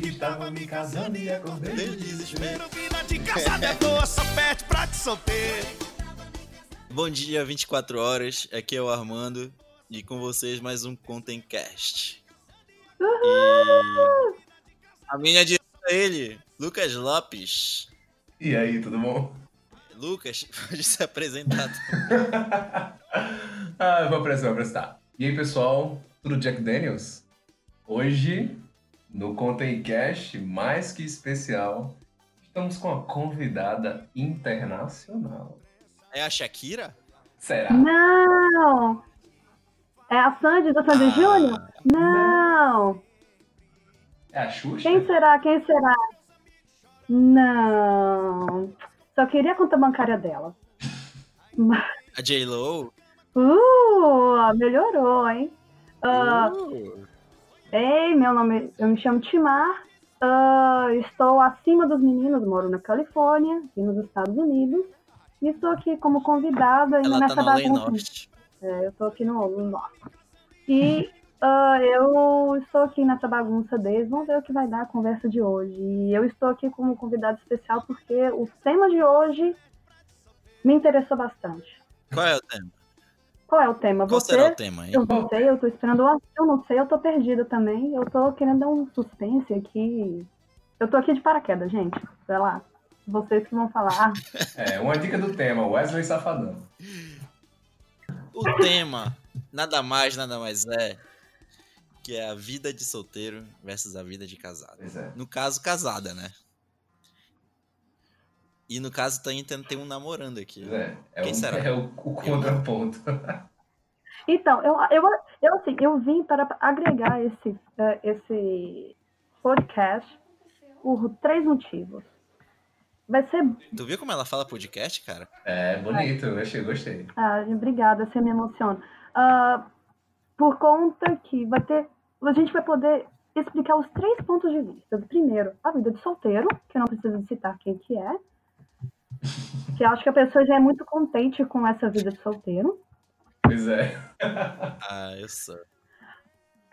Que estava me casando e acordei de Desespero, vida de casada é boa, só perde pra te solteiro. Bom dia, 24 horas. Aqui é o Armando e com vocês mais um Contencast. E a minha direita é ele, Lucas Lopes. E aí, tudo bom? Lucas, pode se apresentar. ah, vou apresentar, vou apresentar. E aí, pessoal, tudo Jack Daniels? Hoje, no Contencast mais que especial, estamos com a convidada internacional. É a Shakira? Será? Não! É a Sandy do Sandy Ah. Júnior? Não! É a Xuxa? Quem será? Quem será? Não! Só queria a conta bancária dela. A J-Lo? Uh, melhorou, hein? Ah, Uh, Ei, meu nome, eu me chamo Timar. ah, estou acima dos meninos, moro na Califórnia, aqui nos Estados Unidos. E estou aqui como convidada ainda ela nessa tá bagunça. Norte. É, eu tô aqui no, no norte. E ah, eu estou aqui nessa bagunça desde. Vamos ver o que vai dar a conversa de hoje. E eu estou aqui como convidado especial porque o tema de hoje me interessou bastante. Qual é o tema? Qual é o tema? Qual Você? será o tema, hein? Eu não sei, eu tô esperando. o- Eu não sei, eu tô perdida também. Eu tô querendo dar um suspense aqui. Eu tô aqui de paraquedas, gente. Sei lá. Vocês que vão falar. É, uma dica do tema, Wesley Safadão. O tema, nada mais, nada mais é que é a vida de solteiro versus a vida de casado. É. No caso, casada, né? E no caso, tem, tem, tem um namorando aqui. Pois é. É, Quem o, será? é o, o contraponto. Então, eu, eu, eu, assim, eu vim para agregar esse, eh, esse podcast por três motivos. Vai ser. Tu viu como ela fala podcast, cara? É, bonito, eu achei, gostei. Ah, obrigada, você me emociona. Ah, por conta que vai ter. A gente vai poder explicar os três pontos de vista. Primeiro, a vida de solteiro, que eu não preciso citar quem que é. Que eu acho que a pessoa já é muito contente com essa vida de solteiro. Pois é. Ah, eu sou.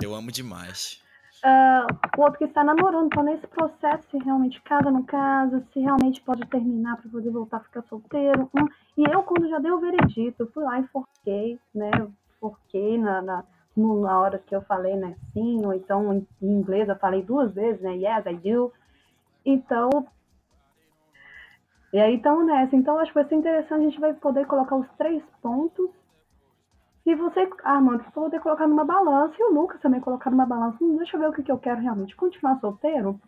Eu amo demais. Ah, o outro que está namorando, então nesse processo, se realmente casa, não casa, se realmente pode terminar para poder voltar a ficar solteiro. Hum, E eu, quando já dei o veredito, eu fui lá e forquei, né? Eu Forquei na, na, na hora que eu falei, né? Sim, ou então em, em inglês eu falei duas vezes, né? Yes, I do. Então. E aí, então, nessa. Então, acho que vai ser interessante, a gente vai poder colocar os três pontos e você, Armando, você poder colocar numa balança, e o Lucas também colocar numa balança. Hum, deixa eu ver o que, que eu quero realmente. Continuar solteiro?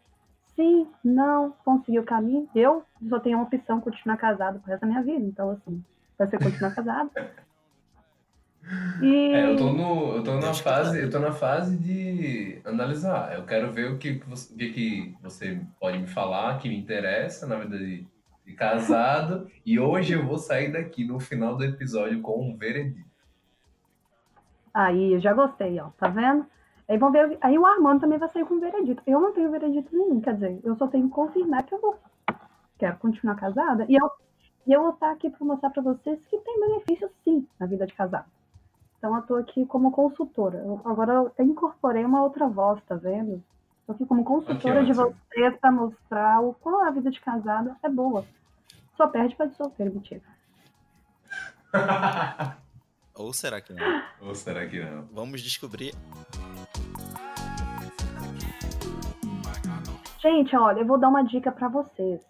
Sim, não, conseguir o caminho. Eu só tenho uma opção, continuar casado pro resto da minha vida. Então, assim, vai ser continuar casado. E É, eu tô, no, eu tô na fase, eu tô na fase de analisar. Eu quero ver o que, que você, o que, que você pode me falar que me interessa na vida de casado. e hoje eu vou sair daqui no final do episódio com um veredito. aí, eu já gostei, ó, tá vendo? Aí vamos ver. Aí o Armando também vai sair com veredito. Eu não tenho veredito nenhum, quer dizer, eu só tenho que confirmar que eu vou. Quero continuar casada. E eu, e eu vou estar aqui para mostrar para vocês que tem benefício sim na vida de casado. Então eu tô aqui como consultora. Eu- agora eu incorporei uma outra voz, tá vendo? Tô aqui como consultora de vocês para mostrar o qual a vida de casada é boa. Só perde para de solteiro, mentira. Ou será que não? Ou será que não? Vamos descobrir. Gente, olha, eu vou dar uma dica pra vocês.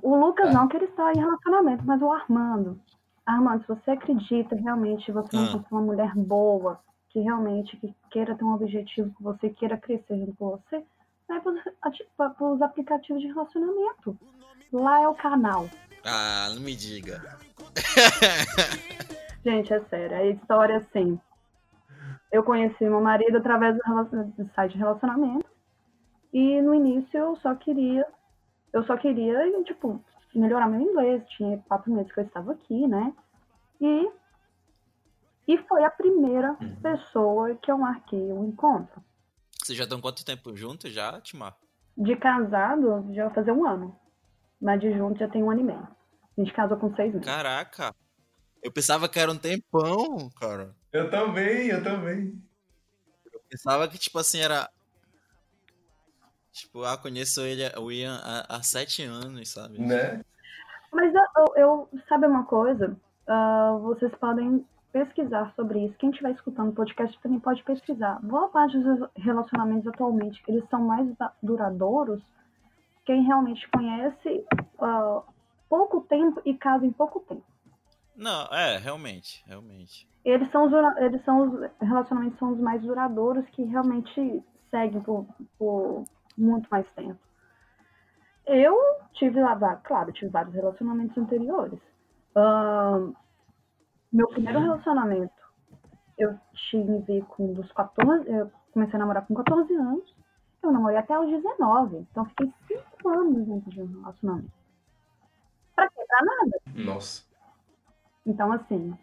O Lucas Tá. não, que ele está em relacionamento, mas o Armando. Armando, se você acredita realmente você não Ah. encontrou uma mulher boa, que realmente que queira ter um objetivo com você, queira crescer junto com você, vai para os aplicativos de relacionamento. Lá é o canal. Ah, não me diga. Gente, é sério, é história assim. Eu conheci meu marido através do site de relacionamento. E no início eu só queria, eu só queria, tipo, melhorar meu inglês. Tinha quatro meses que eu estava aqui, né? E, e foi a primeira Uhum. pessoa que eu marquei o encontro. Vocês já estão quanto tempo juntos já, Timar? De casado, já vai fazer um ano. Mas de junto já tem um ano e meio. A gente casou com seis meses. Caraca. Eu pensava que era um tempão, cara. Eu também, eu também. Eu pensava que, tipo assim, era. Tipo, ah, conheço ele, o Ian há, há sete anos, sabe? Né? Mas eu, eu- eu- sabe uma coisa? Ah, vocês podem pesquisar sobre isso. Quem estiver escutando o podcast também pode pesquisar. Boa parte dos relacionamentos atualmente, eles são mais duradouros quem realmente conhece ah, pouco tempo e casa em pouco tempo. Não, é, realmente, realmente. Eles são os, eles são os relacionamentos são os mais duradouros que realmente seguem por, por muito mais tempo. Eu tive lá, claro, tive vários relacionamentos anteriores. Ahn, meu primeiro Uhum. relacionamento eu tive com dos 14, eu comecei a namorar com 14 anos. Eu namorei até os 19, então fiquei 5 anos dentro de um relacionamento. Pra quê? Pra nada. Nossa. Então, assim.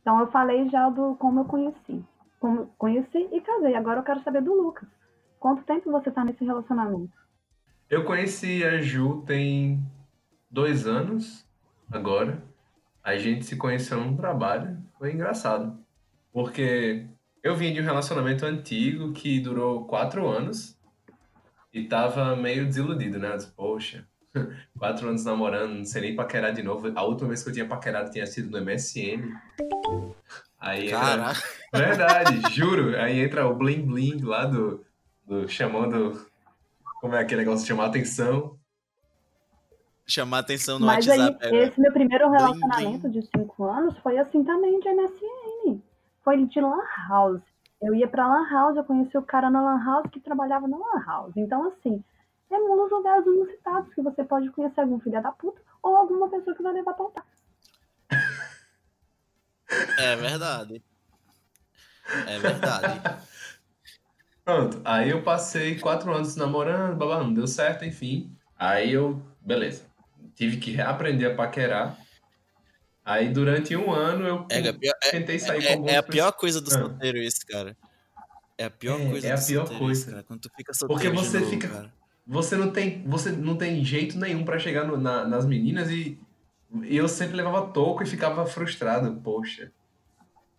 Então, eu falei já do como eu conheci. Como conheci e casei. Agora eu quero saber do Lucas. Quanto tempo você tá nesse relacionamento? Eu conheci a Ju tem dois anos agora. A gente se conheceu num trabalho. Foi engraçado. Porque eu vim de um relacionamento antigo que durou quatro anos e tava meio desiludido, né? Eu disse, Poxa, quatro anos namorando, não sei nem paquerar de novo. A última vez que eu tinha paquerado tinha sido no MSN. Aí entra- Caraca, Verdade, juro. Aí entra o bling bling lá do, do chamando. Como é aquele negócio de chamar atenção? Chamar atenção no Mas aí, WhatsApp. é, esse meu primeiro relacionamento de 5 anos foi assim também de MSN. Foi de Lan House. Eu ia pra Lan House, eu conheci o cara na Lan House que trabalhava na Lan House. Então, assim, é um dos lugares inusitados que você pode conhecer algum filho da puta ou alguma pessoa que vai levar pra altar. É verdade. É verdade. Pronto. Aí eu passei quatro anos namorando, babá, não deu certo, enfim. Aí eu, beleza. Tive que reaprender a paquerar. Aí durante um ano eu É, pior, é, tentei sair com é- é a pior coisa do Ah. solteiro isso, cara. É a pior É, coisa é a do pior coisa. cara. Quando tu fica Porque solteiro de você novo, fica- cara. Você não tem, você não tem jeito nenhum pra chegar no- na- nas meninas e, e eu sempre levava toco e ficava frustrado. Poxa,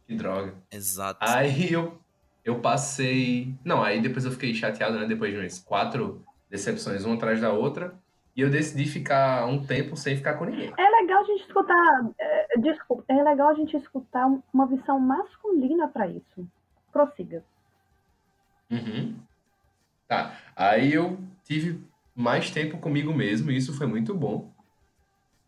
que droga. Exato. Aí eu, eu passei. Não, aí depois eu fiquei chateado, né? Depois de umas quatro decepções, uma atrás da outra. E eu decidi ficar um tempo sem ficar com ninguém. É legal a gente escutar. é, desculpa, é legal a gente escutar uma visão masculina pra isso. Prossiga. Uhum. Tá. Aí eu tive mais tempo comigo mesmo e isso foi muito bom.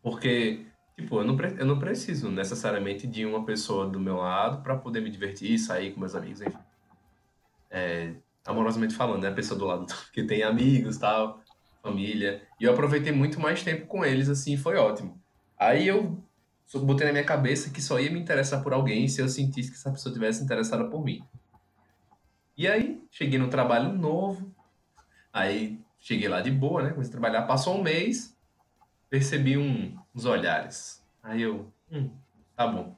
Porque, tipo, eu não, eu não preciso necessariamente de uma pessoa do meu lado pra poder me divertir, sair com meus amigos, enfim. É, amorosamente falando, né? A pessoa do lado, porque tem amigos tal, família. E eu aproveitei muito mais tempo com eles, assim, foi ótimo. Aí eu botei na minha cabeça que só ia me interessar por alguém se eu sentisse que essa pessoa tivesse interessada por mim. E aí, cheguei no trabalho novo. Aí, cheguei lá de boa, né? Comecei a trabalhar. Passou um mês, percebi um- uns olhares. Aí eu, hum, tá bom.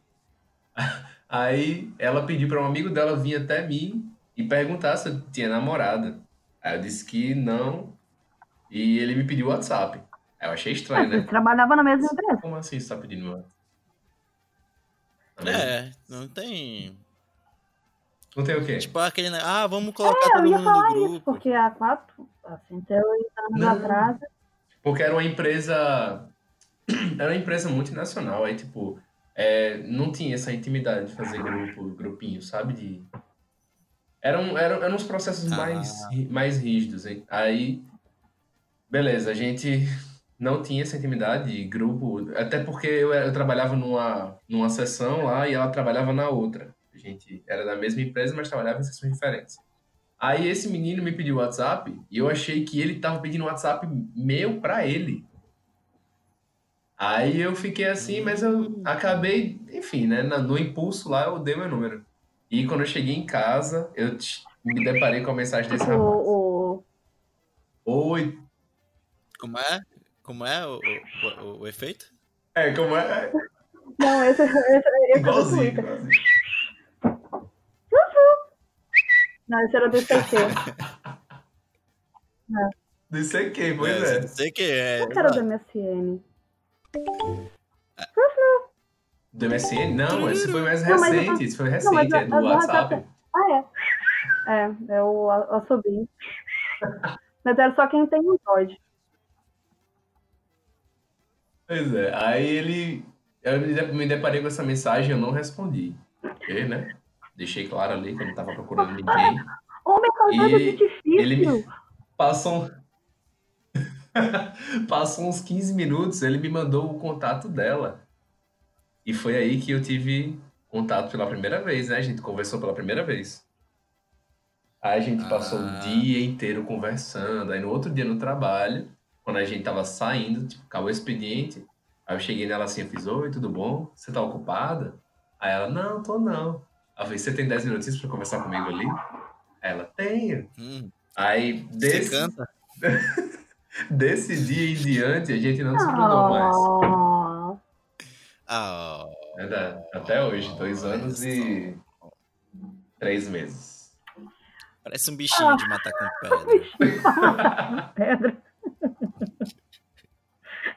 Aí, ela pediu para um amigo dela vir até mim e perguntar se eu tinha namorada. Aí eu disse que não. E ele me pediu o WhatsApp. Aí eu achei Ah, estranho, você né? trabalhava na mesma empresa. Como assim você tá pedindo meu WhatsApp? É, não tem. Não tem o quê? Tipo aquele. né, Ah, vamos colocar É, eu todo ia mundo no falar isso, grupo. porque há quatro, assim, dois anos Não. atrás, Porque era uma empresa. Era uma empresa multinacional. Aí, tipo, é, não tinha essa intimidade de fazer grupo, grupinho, sabe? De... Eram, eram, eram uns processos Ah. mais, mais rígidos. hein? Aí, beleza, a gente não tinha essa intimidade de grupo. Até porque eu, eu trabalhava numa, numa sessão lá e ela trabalhava na outra. A gente era da mesma empresa, mas trabalhava em sessões diferentes. Aí esse menino me pediu WhatsApp e eu achei que ele tava pedindo WhatsApp meu pra ele. Aí eu fiquei assim, mas eu acabei, enfim, né? No impulso lá eu dei meu número. E quando eu cheguei em casa, eu me deparei com a mensagem desse rapaz. Oi. Como é? Como é o, o, o- o efeito? É, como é? não, esse, esse, esse é do Igualzinho. Twitter. igualzinho. Não, esse era do ICQ. Não sei quem, pois É, é. Não sei que é. Esse era do MSN. Do MSN? Não, esse foi mais Não, mas eu recente. tô- Esse foi Não, mas recente, é do do WhatsApp. WhatsApp. Ah, é. É, é o assobio. Mas era só quem tem Android. Pois é, aí ele. Eu me de- deparei com essa mensagem e eu não respondi. Porque, né? Deixei claro ali que eu não tava procurando ninguém. Homem casado E é difícil. ele me- Passou. Passou uns 15 minutos, ele me mandou o contato dela. E foi aí que eu tive contato pela primeira vez, né? A gente conversou pela primeira vez. Aí a gente passou o Ah. dia inteiro conversando. Aí no outro dia no trabalho, quando a gente tava saindo, tipo, acabou o expediente. Aí eu cheguei nela assim, eu fiz, oi, tudo bom? Você tá ocupada? Aí ela, não, tô não. Aí eu falei, você tem 10 minutinhos pra conversar comigo ali? Aí ela, tenho. Hum, Aí, você desse, canta? desse dia em diante, a gente não mais. Oh, Ah, É da- até hoje, dois anos e três meses. parece um bichinho de matar com pedra. pedra.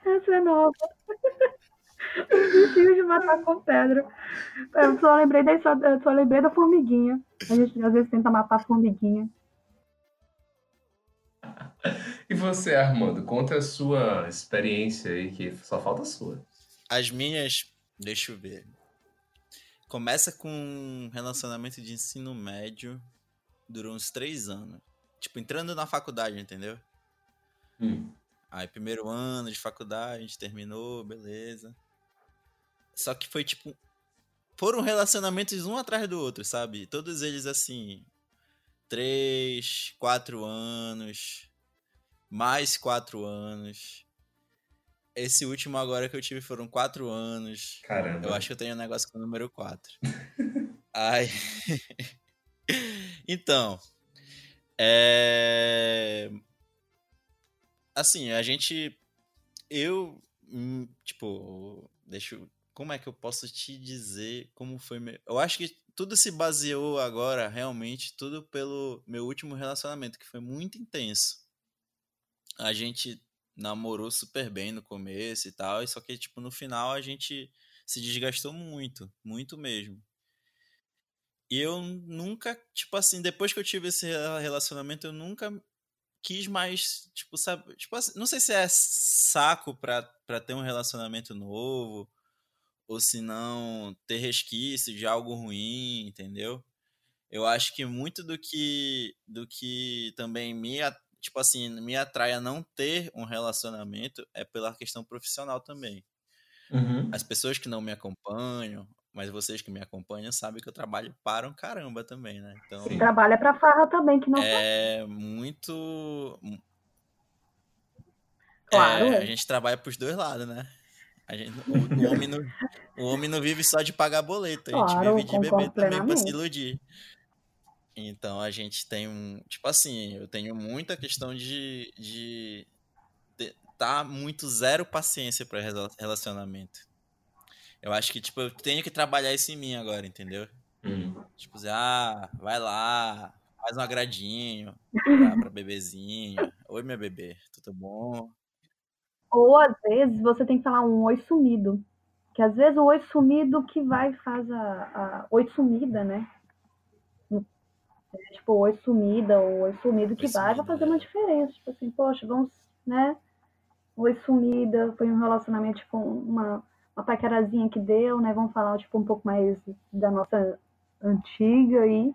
Essa é nova. Os bichinhos de matar com pedra. Eu só lembrei, da, só, eu só lembrei da formiguinha. A gente às vezes tenta matar a formiguinha. E você, Armando, conta a sua experiência aí, que só falta a sua. As minhas, deixa eu ver. Começa com um relacionamento de ensino médio, durou uns três anos. Tipo, entrando na faculdade, entendeu? Hum. Aí, primeiro ano de faculdade, a gente terminou, beleza. Só que foi tipo. Foram relacionamentos um atrás do outro, sabe? Todos eles assim. Três, quatro anos. Mais quatro anos. Esse último agora que eu tive foram quatro anos. Caramba. Eu acho que eu tenho um negócio com o número 4. Aí. então. É. Assim, a gente. Eu. hum, Tipo. Deixa. Como é que eu posso te dizer como foi meu. Eu acho que tudo se baseou agora, realmente, tudo pelo meu último relacionamento, que foi muito intenso. A gente namorou super bem no começo e tal, e só que, tipo, no final a gente se desgastou muito, muito mesmo. E eu nunca, tipo assim, depois que eu tive esse relacionamento, eu nunca quis mais, tipo, sabe, tipo assim, não sei se é saco pra, pra ter um relacionamento novo, ou se não ter resquício de algo ruim, entendeu? Eu acho que muito do que do que também me, tipo assim, me atrai a não ter um relacionamento é pela questão profissional também Uhum. as pessoas que não me acompanham, mas vocês que me acompanham sabem que eu trabalho para um caramba também, né? Então Sim. Trabalha pra farra também, que não é muito. Claro, É, a gente trabalha pros dois lados, né? A gente, o, o homem não, o homem não vive só de pagar boleto, a gente Claro, vive de beber também pra se iludir. Então a gente tem um. Tipo assim, eu tenho muita questão de. de ter- tá muito zero paciência pra rela- relacionamento. Eu acho que, tipo, eu tenho que trabalhar isso em mim agora, entendeu? Hum. Tipo, dizer, ah, vai lá, faz um agradinho pra, pra bebezinho. Oi, minha bebê, tudo bom? Ou às vezes você tem que falar um oi sumido. Que às vezes o oi sumido que vai e faz a, a oi sumida, né? No- é, tipo, oi sumida ou oi sumido que Oi vai, vai sumida, fazer é. uma diferença. Tipo assim, poxa, vamos, né? Oi sumida, foi um relacionamento, tipo, uma, uma paquerazinha que deu, né? Vamos falar, tipo, um pouco mais da nossa antiga aí,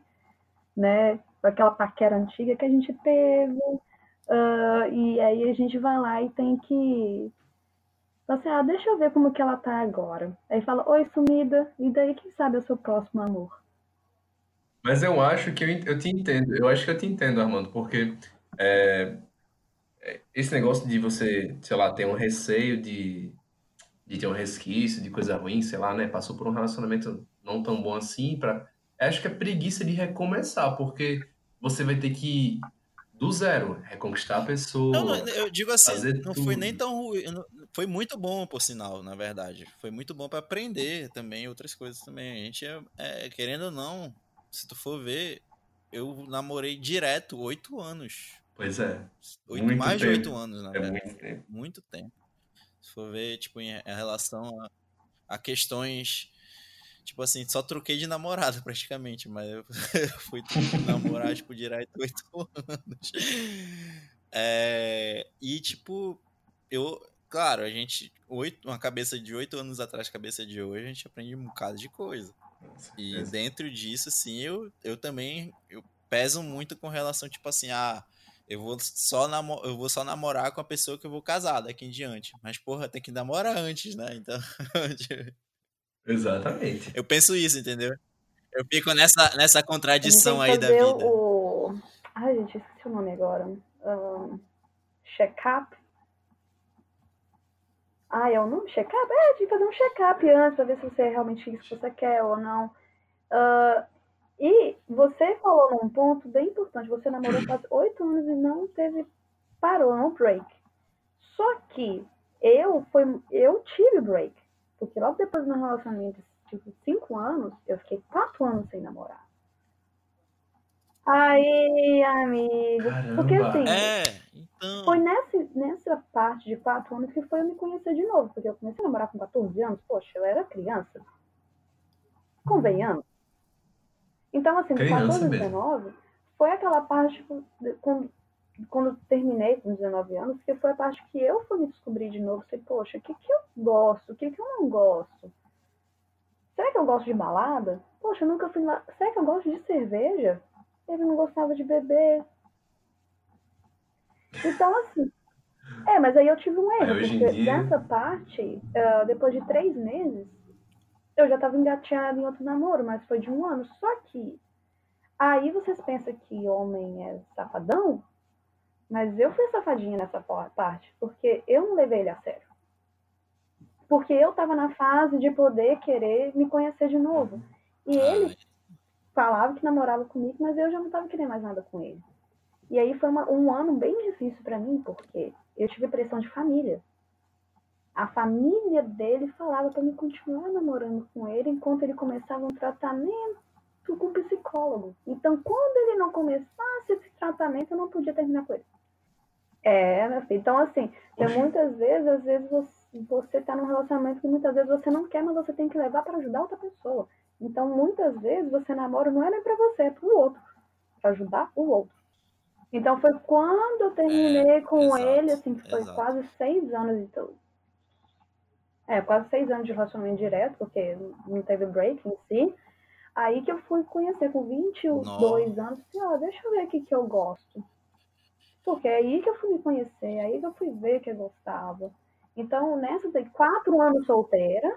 né? Daquela paquera antiga que a gente teve. Ah, e aí a gente vai lá e tem que. Fala assim, ah, deixa eu ver como que ela tá agora. Aí fala, oi, sumida, e daí quem sabe é o seu próximo amor. Mas eu acho que eu, eu te entendo. Eu acho que eu te entendo, Armando, porque é, esse negócio de você, sei lá, ter um receio de, de ter um resquício de coisa ruim, sei lá, né? Passou por um relacionamento não tão bom assim, pra... acho que é preguiça de recomeçar, porque você vai ter que, do zero, reconquistar a Não, pessoa. não, eu digo assim, não foi tudo. nem tão ruim. não- Foi muito bom, por sinal, na verdade. Foi muito bom pra aprender também, outras coisas também. A gente, é, é, querendo ou não, se tu for ver, eu namorei direto oito anos. Pois é, Oito, Muito mais de tempo. oito anos, na é verdade. muito tempo. muito tempo. Se for ver, tipo, em relação a, a questões. Tipo assim, só troquei de namorada praticamente, mas eu, eu fui namorar, tipo, direto oito anos. É, e, tipo, eu. Claro, a gente. Oito, uma cabeça de oito anos atrás, cabeça de hoje, a gente aprende um bocado de coisa. E dentro disso, assim, eu, eu também eu peso muito com relação, tipo assim, ah, eu vou só namo eu vou só namorar com a pessoa que eu vou casar daqui em diante. Mas, porra, tem que namorar antes, né? Então, Exatamente. eu penso isso, entendeu? Eu fico nessa, nessa contradição que aí da vida. o. Ai, gente, esqueci o nome agora. Ahn, check-up. Ah, é o nome? Check-up? É, de fazer um check-up antes, pra ver se você é realmente isso que você quer ou não. Ah, e você falou num ponto bem importante. Você namorou quase oito anos e não teve. Parou, não break. Só que eu, foi, eu tive break. Porque logo depois do meu relacionamento, tipo, cinco anos, eu fiquei quatro anos sem namorar. Aí, amigo. Porque Caramba. assim, É, então. foi nessa, nessa parte de quatro anos que foi eu me conhecer de novo. Porque eu comecei a namorar com 14 anos, poxa, eu era criança. Convenhamos. Então, assim, de Criança 14 a mesmo. 19, foi aquela parte quando, quando terminei com 19 anos, que foi a parte que eu fui me descobrir de novo. Falei, poxa, o que, que eu gosto? O que, que eu não gosto? Será que eu gosto de balada? Poxa, eu nunca fui lá. Será que eu gosto de cerveja? Ele não gostava de beber. Então, assim. É, mas aí eu tive um erro, porque dia- nessa parte, ah, depois de três meses, eu já tava engateada em outro namoro, mas foi de um ano. Só que aí vocês pensam que homem é safadão, mas eu fui safadinha nessa parte, porque eu não levei ele a sério. Porque eu tava na fase de poder querer me conhecer de novo. E ele falava que namorava comigo, mas eu já não tava querendo mais nada com ele. E aí foi uma- um ano bem difícil pra mim, porque eu tive pressão de família. A família dele falava pra me continuar namorando com ele enquanto ele começava um tratamento com o psicólogo. Então, quando ele não começasse esse tratamento, eu não podia terminar com ele. É, meu filho. Então, assim, Oxe. muitas vezes, às vezes você, você tá num relacionamento que muitas vezes você não quer, mas você tem que levar pra ajudar outra pessoa. Então, muitas vezes você namora não é nem pra você, é pro outro, Pra ajudar o outro. Então, foi quando eu terminei com exato, ele, assim, que foi exato. quase seis anos então. É, quase seis anos de relacionamento direto, porque não teve break em si. Aí que eu fui conhecer com 22 anos, falei, ó, deixa eu ver o que que eu gosto. Porque é aí que eu fui me conhecer, aí que eu fui ver que eu gostava. Então, nessa daí, quatro anos solteira,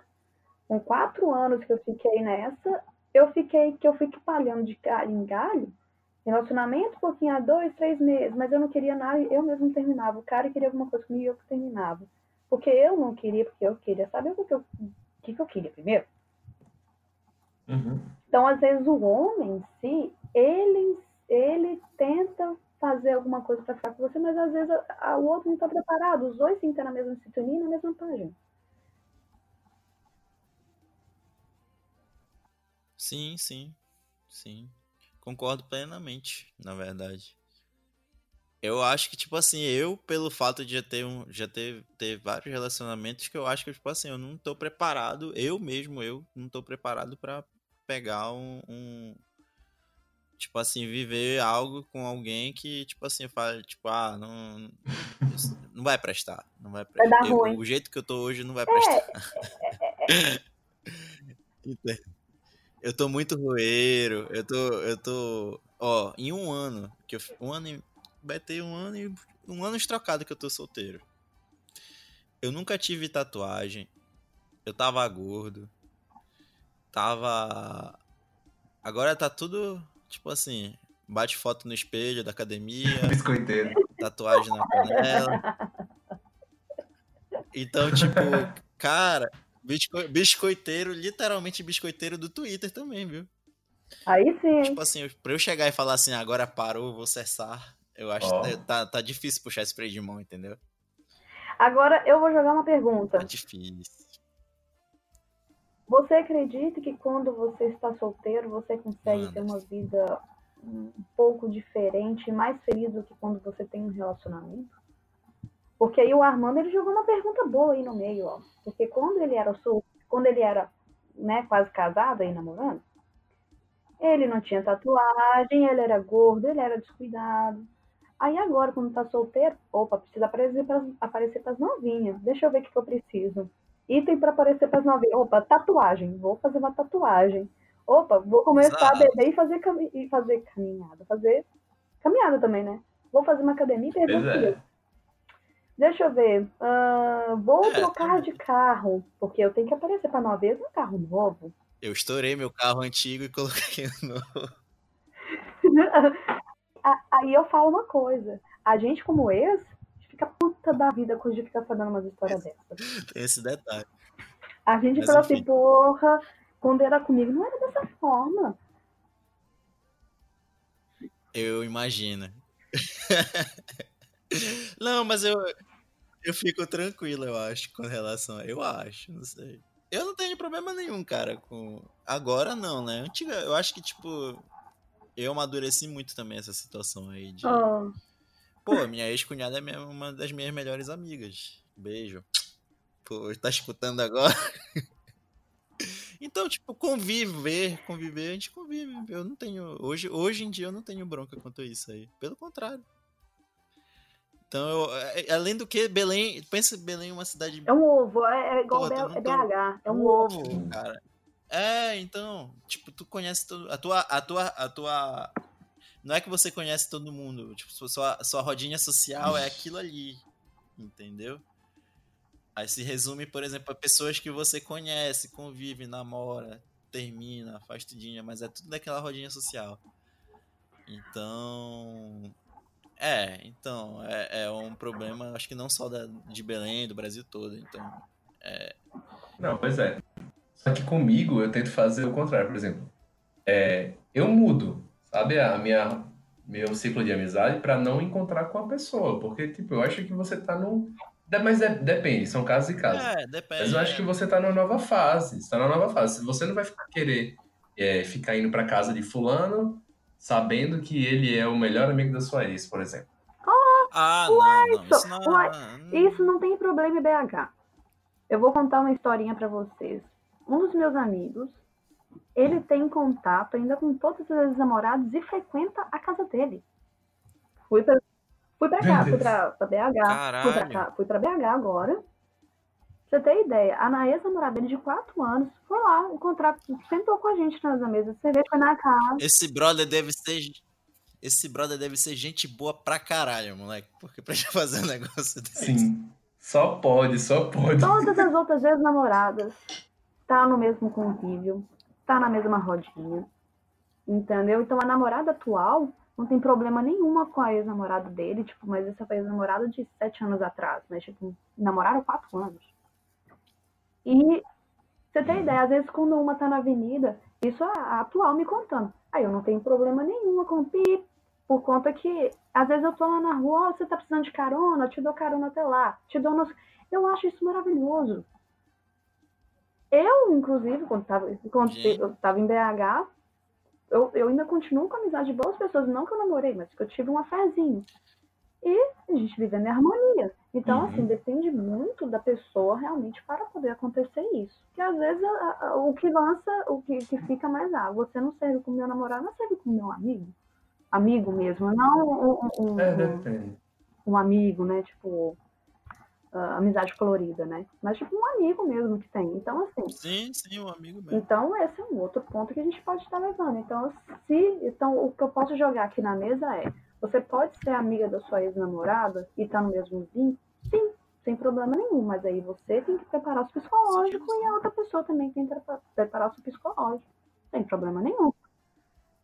com quatro anos que eu fiquei nessa, eu fiquei, que eu fui palhando de galho em galho, relacionamento um pouquinho há dois, três meses, mas eu não queria nada, eu mesmo terminava. O cara queria alguma coisa comigo e eu que terminava. Porque eu não queria, porque eu queria saber o que eu, o que, eu queria primeiro. Uhum. Então, às vezes, o homem em si, ele, ele tenta fazer alguma coisa para ficar com você, mas às vezes a- a- o outro não está preparado. Os dois têm que estar na mesma sintonia e na mesma página. Sim, sim, sim. Concordo plenamente, na verdade. Eu acho que, tipo assim, eu, pelo fato de já ter, um, já ter, ter vários relacionamentos, que eu acho que, tipo assim, eu não tô preparado, eu mesmo, eu não tô preparado pra pegar um, um- tipo assim, viver algo com alguém que, tipo assim, fala, tipo, ah, não, não vai prestar, não vai Vai dar prestar. Eu- ruim. o jeito que eu tô hoje não vai É, prestar. Entende? Eu tô muito roeiro, eu tô, eu tô, ó, em um ano, que eu, um ano, e- vai ter um ano e, um ano trocado que eu tô solteiro. Eu nunca tive tatuagem, eu tava gordo, tava, agora tá tudo, tipo assim, bate foto no espelho da academia, Biscoiteiro. tatuagem na canela. Então, tipo, cara, bisco- biscoiteiro, literalmente biscoiteiro do Twitter também, viu? Aí sim? Tipo assim, pra eu chegar e falar assim, agora parou, vou cessar, eu acho Ó. que tá, tá difícil puxar esse freio de mão, entendeu? Agora eu vou jogar uma pergunta. Tá difícil. Você acredita que quando você está solteiro, você consegue Manda. ter uma vida um pouco diferente e mais feliz do que quando você tem um relacionamento? Porque aí o Armando ele jogou uma pergunta boa aí no meio, ó. Porque quando ele era sol- quando ele era, né, quase casado aí namorando, ele não tinha tatuagem, ele era gordo, ele era descuidado. Aí agora, quando tá solteiro, opa, precisa aparecer pras, aparecer pras novinhas. Deixa eu ver o que, que eu preciso. Item pra aparecer pras novinhas. Opa, tatuagem. Vou fazer uma tatuagem. Opa, vou começar Exato. a beber e fazer, cami- e fazer caminhada. Fazer caminhada também, né? Vou fazer uma academia e perder é. Deixa eu ver. ah, vou É, trocar de carro, porque eu tenho que aparecer pra novinhas um carro novo. Eu estourei meu carro antigo e coloquei no. A- Aí eu falo uma coisa. A gente, como ex, fica puta da vida quando a gente fica falando umas histórias dessas. Tem esse detalhe. A gente Mas fala enfim. assim, porra, quando era comigo não era dessa forma. Eu imagino. não, mas eu, eu fico tranquilo, eu acho, com relação a. Eu acho, não sei. Eu não tenho problema nenhum, cara, com. Agora não, né? Antiga, eu acho que, tipo. Eu amadureci muito também essa situação aí de. Ah, Pô, minha ex-cunhada é uma das minhas melhores amigas. Beijo. Pô, tá escutando agora? Então, tipo, conviver, conviver, a gente convive. Eu não tenho. Hoje, hoje em dia eu não tenho bronca quanto a isso aí. Pelo contrário. Então, eu, é- além do que, Belém. Pensa Belém uma cidade. é um ovo, é, é igual Porra, B- tu não é tô- BH. É um ovo. ovo, cara. É, então, tipo, tu conhece todo, a tua a tua a tua não é que você conhece todo mundo, tipo, sua sua, rodinha social é aquilo ali, entendeu? Aí se resume, por exemplo, a pessoas que você conhece, convive, namora, termina, faz tudinho, mas é tudo daquela rodinha social. Então, é, então, é, é um problema, acho que não só da, de Belém, do Brasil todo, então, Não, pois é. Só que comigo eu tento fazer o contrário, por exemplo. É, eu mudo, sabe, a minha meu ciclo de amizade pra não encontrar com a pessoa, porque tipo, eu acho que você tá num mas de- depende, são casos e casos. é, depende. Mas eu acho que você tá numa nova fase, você tá numa nova fase. Você não vai ficar querer é, ficar indo pra casa de fulano sabendo que ele é o melhor amigo da sua ex, por exemplo. Ah, não, não. Isso não, Uai, não- Isso não tem problema em BH. Eu vou contar uma historinha pra vocês. Um dos meus amigos, ele tem contato ainda com todos os ex-namorados e frequenta a casa dele. Fui pra, fui pra cá, fui pra, pra BH, fui pra, cá, fui pra BH agora. Pra você ter ideia, a ex-namorada dele de 4 anos foi lá encontrar, sentou com a gente na mesa de cerveja, foi na casa. Esse brother deve ser. Esse brother deve ser gente boa pra caralho, moleque. Porque pra gente fazer um negócio desse. Sim. Só pode, só pode. Todas as outras ex-namoradas tá no mesmo convívio, tá na mesma rodinha. Entendeu? Então a namorada atual não tem problema nenhuma com a ex-namorada dele, tipo, mas essa foi a ex-namorada de sete anos atrás, mas tipo, namoraram quatro anos. E você tem ideia, às vezes quando uma tá na avenida, isso a, atual me contando. Aí eu não tenho problema nenhum com o pi, por conta que às vezes eu tô lá na rua, ó, você tá precisando de carona, eu te dou carona até lá, te dou nosso... Eu acho isso maravilhoso. Eu, inclusive, quando tava, quando eu tava em BH, eu, eu ainda continuo com amizade de boas pessoas, não que eu namorei, mas que eu tive um afezinho. E a gente vivendo em harmonia. Então, Uhum. assim, depende muito da pessoa realmente para poder acontecer isso. Porque às vezes a- a- o que lança, o que, que fica mais, ah, você não serve com meu namorado, não serve com meu amigo. Amigo mesmo, não um, um- É, um- depende. um amigo, né? Tipo, ah, amizade colorida, né? Mas tipo um amigo mesmo que tem. Então, assim, Sim, sim, um amigo meu. então esse é um outro ponto que a gente pode estar levando. Então, se, então o que eu posso jogar aqui na mesa é, você pode ser amiga da sua ex-namorada e tá no mesmo vinho? Sim, sem problema nenhum. Mas aí você tem que preparar o psicológico Sim, sim. e a outra pessoa também tem que prepa- preparar o seu psicológico. Sem problema nenhum.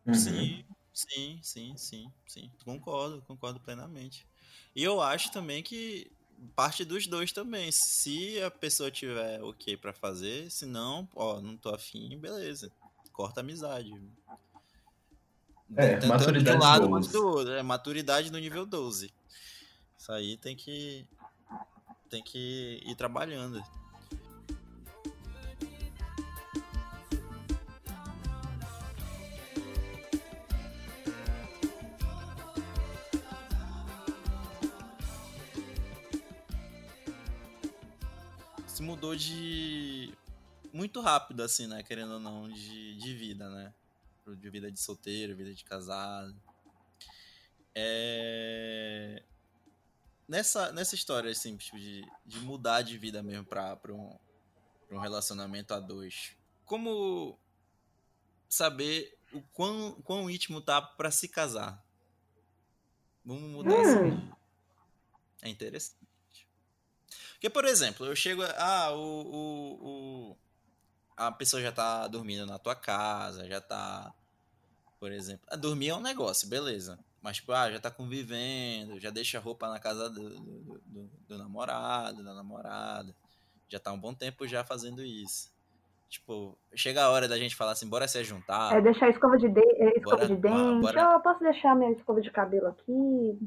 Uhum. Sim, sim, sim, sim, sim. Concordo, concordo plenamente. E eu acho também que parte dos dois também. Se a pessoa tiver ok pra fazer, se não, ó, não tô afim, beleza. Corta a amizade. É, maturidade de um lado 12. quanto do outro. É maturidade no nível 12. Isso aí tem que. Tem que ir trabalhando. Mudou de. Muito rápido, assim, né? Querendo ou não, de, de vida, né? De vida de solteiro, vida de casado. É... nessa, nessa história, assim, tipo, de, de mudar de vida mesmo pra, pra, um, pra um relacionamento a dois, como saber o quão, quão íntimo tá pra se casar? Vamos mudar Hum. assim. É interessante. Porque, por exemplo, eu chego. Ah, o, o, o- a pessoa já tá dormindo na tua casa, já tá. Por exemplo. Ah, dormir é um negócio, beleza. Mas, tipo, ah, já tá convivendo, já deixa a roupa na casa do, do, do- do namorado, da namorada. Já tá um bom tempo já fazendo isso. Tipo, chega a hora da gente falar assim, bora se juntar. É deixar a escova de, de... é, escova Bora- de dente. bora- Ó, posso deixar minha escova de cabelo aqui?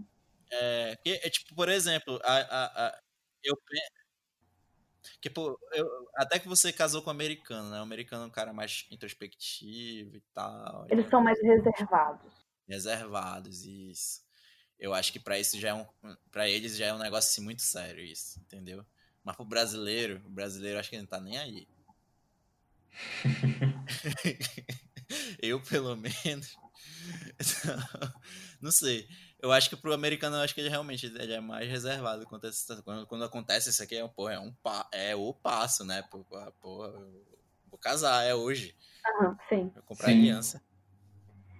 É, é tipo, por exemplo, a, a, a- eu penso. Tipo, eu, até que você casou com o americano, né? O americano é um cara mais introspectivo e tal. Eles são mais reservados. reservados, isso. Eu acho que pra isso já é um. para eles já é um negócio assim, muito sério, isso, entendeu? Mas pro brasileiro, o brasileiro acho que ele não tá nem aí. eu, pelo menos. não sei. Eu acho que pro americano, eu acho que ele realmente ele é mais reservado quanto a essa situação. quando, quando acontece isso aqui, é, um, porra, é, um, pa- é o passo, né? Pô, porra, eu vou casar, é hoje. Aham, sim. Vou comprar Sim. aliança.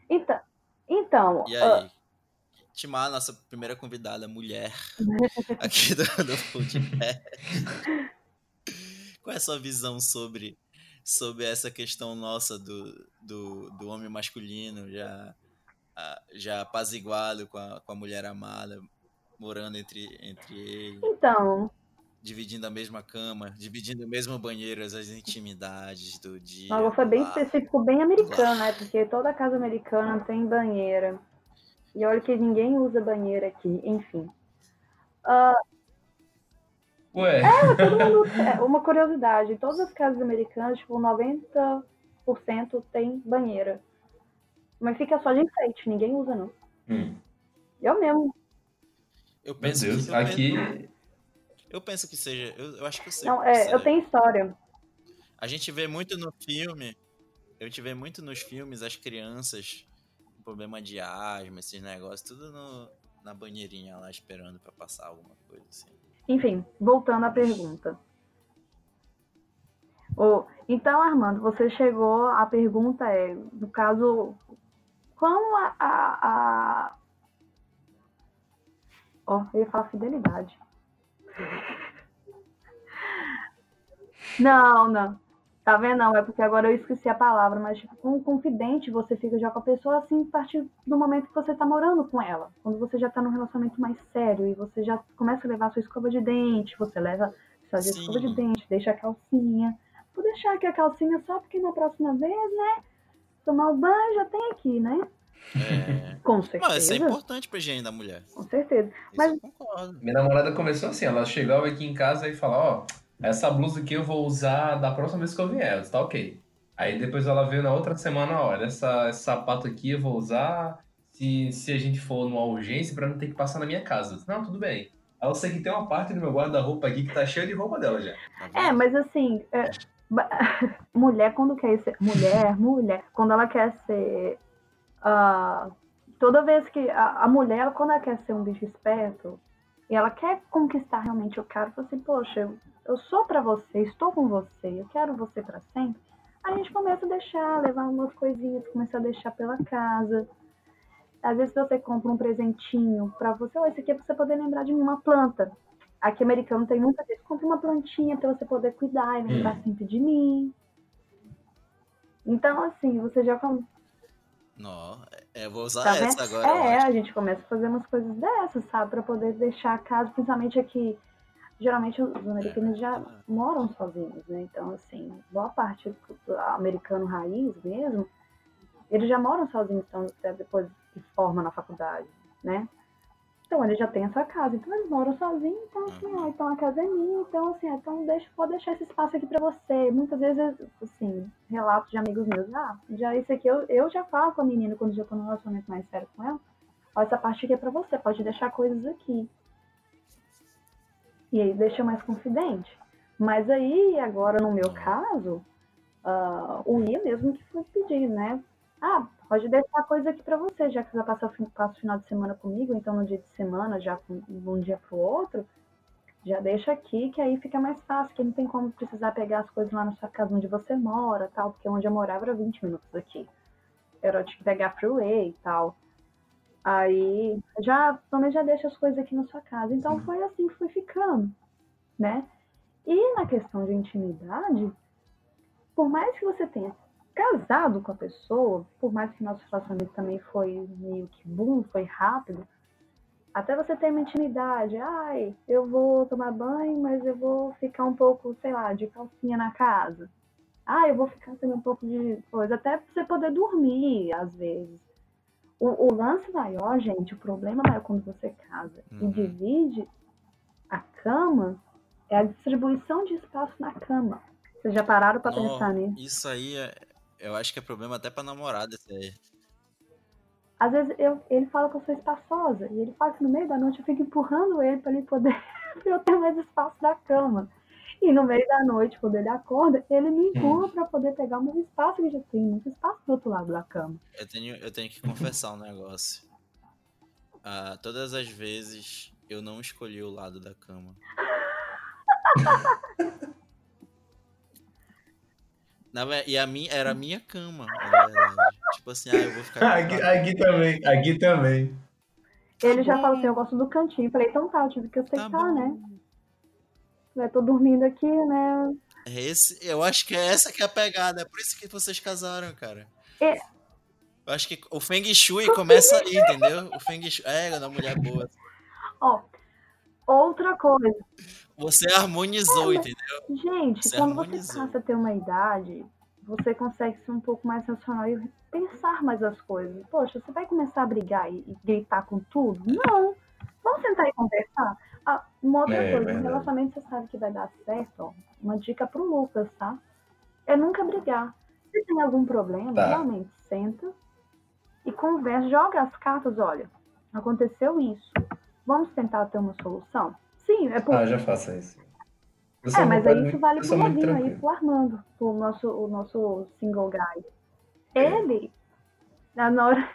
Então, então E ah, aí? Timar a nossa primeira convidada, mulher, aqui do, do podcast. Qual é a sua visão sobre, sobre essa questão nossa do, do, do homem masculino já, já apaziguado com a, com a mulher amada, morando entre, entre ele, então, dividindo a mesma cama, dividindo o mesmo banheiro, as intimidades do dia. Mas foi bem lar. específico, bem americano, né? Porque toda casa americana tem banheira. E olha que ninguém usa banheira aqui, enfim. Ué, Todo mundo, é, uma curiosidade, todas as casas americanas, tipo, 90% tem banheira. Mas fica só de enfeite, ninguém usa não. hum, Eu mesmo. Eu meu penso Deus, que, eu aqui. penso- Eu penso que seja. Eu, eu acho que eu sei. Não, é, eu tenho história. A gente vê muito no filme. Eu te vê muito nos filmes as crianças com problema de asma, esses negócios, tudo no, na banheirinha lá esperando pra passar alguma coisa assim. Enfim, voltando à pergunta. Ô, então, Armando, você chegou. A pergunta é, no caso, como a. a, a... Ó, eu ia falar fidelidade. Não, não. Tá vendo? Não, é porque agora eu esqueci a palavra, mas tipo, com um confidente você fica já com a pessoa assim, a partir do momento que você tá morando com ela. Quando você já tá num relacionamento mais sério e você já começa a levar sua escova de dente, você leva sua Sim. escova de dente, deixa a calcinha. Vou deixar aqui a calcinha só porque na próxima vez, né? Tomar o banho já tem aqui, né? É... Com certeza. Mas isso é importante pra higiene da mulher. Com certeza. Isso Mas- eu concordo. Minha namorada começou assim, ela chegava aqui em casa e falava, ó, essa blusa aqui eu vou usar da próxima vez que eu vier, eu disse, tá ok. Aí depois ela veio na outra semana, olha, essa, esse sapato aqui eu vou usar se, se a gente for numa urgência pra não ter que passar na minha casa. Disse, não, tudo bem. Eu sei que tem uma parte do meu guarda-roupa aqui que tá cheia de roupa dela já. É, mas assim, é, mulher quando quer ser. Mulher, mulher, quando ela quer ser. ah, toda vez que. A, a mulher, quando ela quer ser um bicho esperto, e ela quer conquistar realmente o cara, fala assim, poxa, eu, eu sou pra você, estou com você, eu quero você pra sempre. A gente começa a deixar, levar umas coisinhas, começa a deixar pela casa. Às vezes você compra um presentinho pra você, ó, esse aqui é pra você poder lembrar de mim, uma planta. Aqui americano tem muita vez, compra uma plantinha pra você poder cuidar e lembrar sempre de mim. Então, assim, você já come... Não, é, eu vou usar tá vendo? essa agora. é, a gente começa a fazer umas coisas dessas, sabe? Pra poder deixar a casa, principalmente aqui. Geralmente os americanos já moram sozinhos, né? Então, assim, boa parte do americano raiz mesmo, eles já moram sozinhos, então, depois que forma na faculdade, né? Então, ele já tem a sua casa, então eles moram sozinhos, então, assim, Uhum. ó, então a casa é minha, então, assim, então deixa, pode deixar esse espaço aqui pra você. Muitas vezes, assim, relatos de amigos meus, ah, já isso aqui, eu, eu já falo com a menina quando já tô num relacionamento mais sério com ela, ó, essa parte aqui é pra você, pode deixar coisas aqui. E aí deixa mais confidente. Mas aí, agora no meu caso, ah, o Ia mesmo que foi pedir, né? Ah, Pode deixar coisa aqui pra você, já que você o passa o final de semana comigo, então no dia de semana, já de um dia pro outro, já deixa aqui, que aí fica mais fácil, que não tem como precisar pegar as coisas lá na sua casa onde você mora, tal, porque onde eu morava era 20 minutos daqui. Era de pegar freeway e tal. Aí, já, menos já deixa as coisas aqui na sua casa. Então foi assim que foi ficando, né? E na questão de intimidade, por mais que você tenha casado com a pessoa, por mais que nosso relacionamento também foi meio que boom, foi rápido, até você ter uma intimidade, ai, eu vou tomar banho, mas eu vou ficar um pouco, sei lá, de calcinha na casa. Ah, eu vou ficar também um pouco de coisa, até pra você poder dormir, às vezes. O, o lance maior, gente, o problema maior quando você casa e Uhum. divide a cama é a distribuição de espaço na cama. Vocês já pararam pra Nó, pensar nisso? Isso aí, é, eu acho que é problema até pra namorada esse aí. Às vezes eu, ele fala que eu sou espaçosa e ele fala que no meio da noite eu fico empurrando ele para ele poder pra eu ter mais espaço na cama. E no meio da noite, quando ele acorda, ele me empurra para poder pegar o meu espaço que já tem muito espaço do outro lado da cama. Eu tenho, eu tenho que confessar um negócio. Ah, todas as vezes eu não escolhi o lado da cama. Na e a minha, era a minha cama, na verdade. Tipo assim, ah, eu vou ficar Aqui, aqui também, aqui também. Ele já falou assim, eu gosto do cantinho. Eu falei, então tá, eu tive que Tá aceitar, bom. né? Eu tô dormindo aqui, né? É Esse, eu acho que é essa que é a pegada. É por isso que vocês casaram, cara. É. Eu acho que o Feng Shui começa aí, entendeu? O Feng Shui. É, da mulher boa. Ó, outra coisa. Você harmonizou, entendeu? Gente, Você quando você harmonizou. passa a ter uma idade, você consegue ser um pouco mais racional e pensar mais as coisas. Poxa, você vai começar a brigar e, e gritar com tudo? Não. Vamos sentar e conversar? Ah, uma outra É, coisa, verdade. um relacionamento você sabe que vai dar certo, ó. Uma dica pro Lucas, tá? É nunca brigar. Se tem algum problema, Tá. realmente senta e conversa, joga as cartas, olha, aconteceu isso. Vamos tentar ter uma solução? Sim, é por Ah, já faça isso. Eu é, mas aí isso vale eu pro novinho aí, pro Armando, pro nosso, o nosso single guy. Ele, na hora,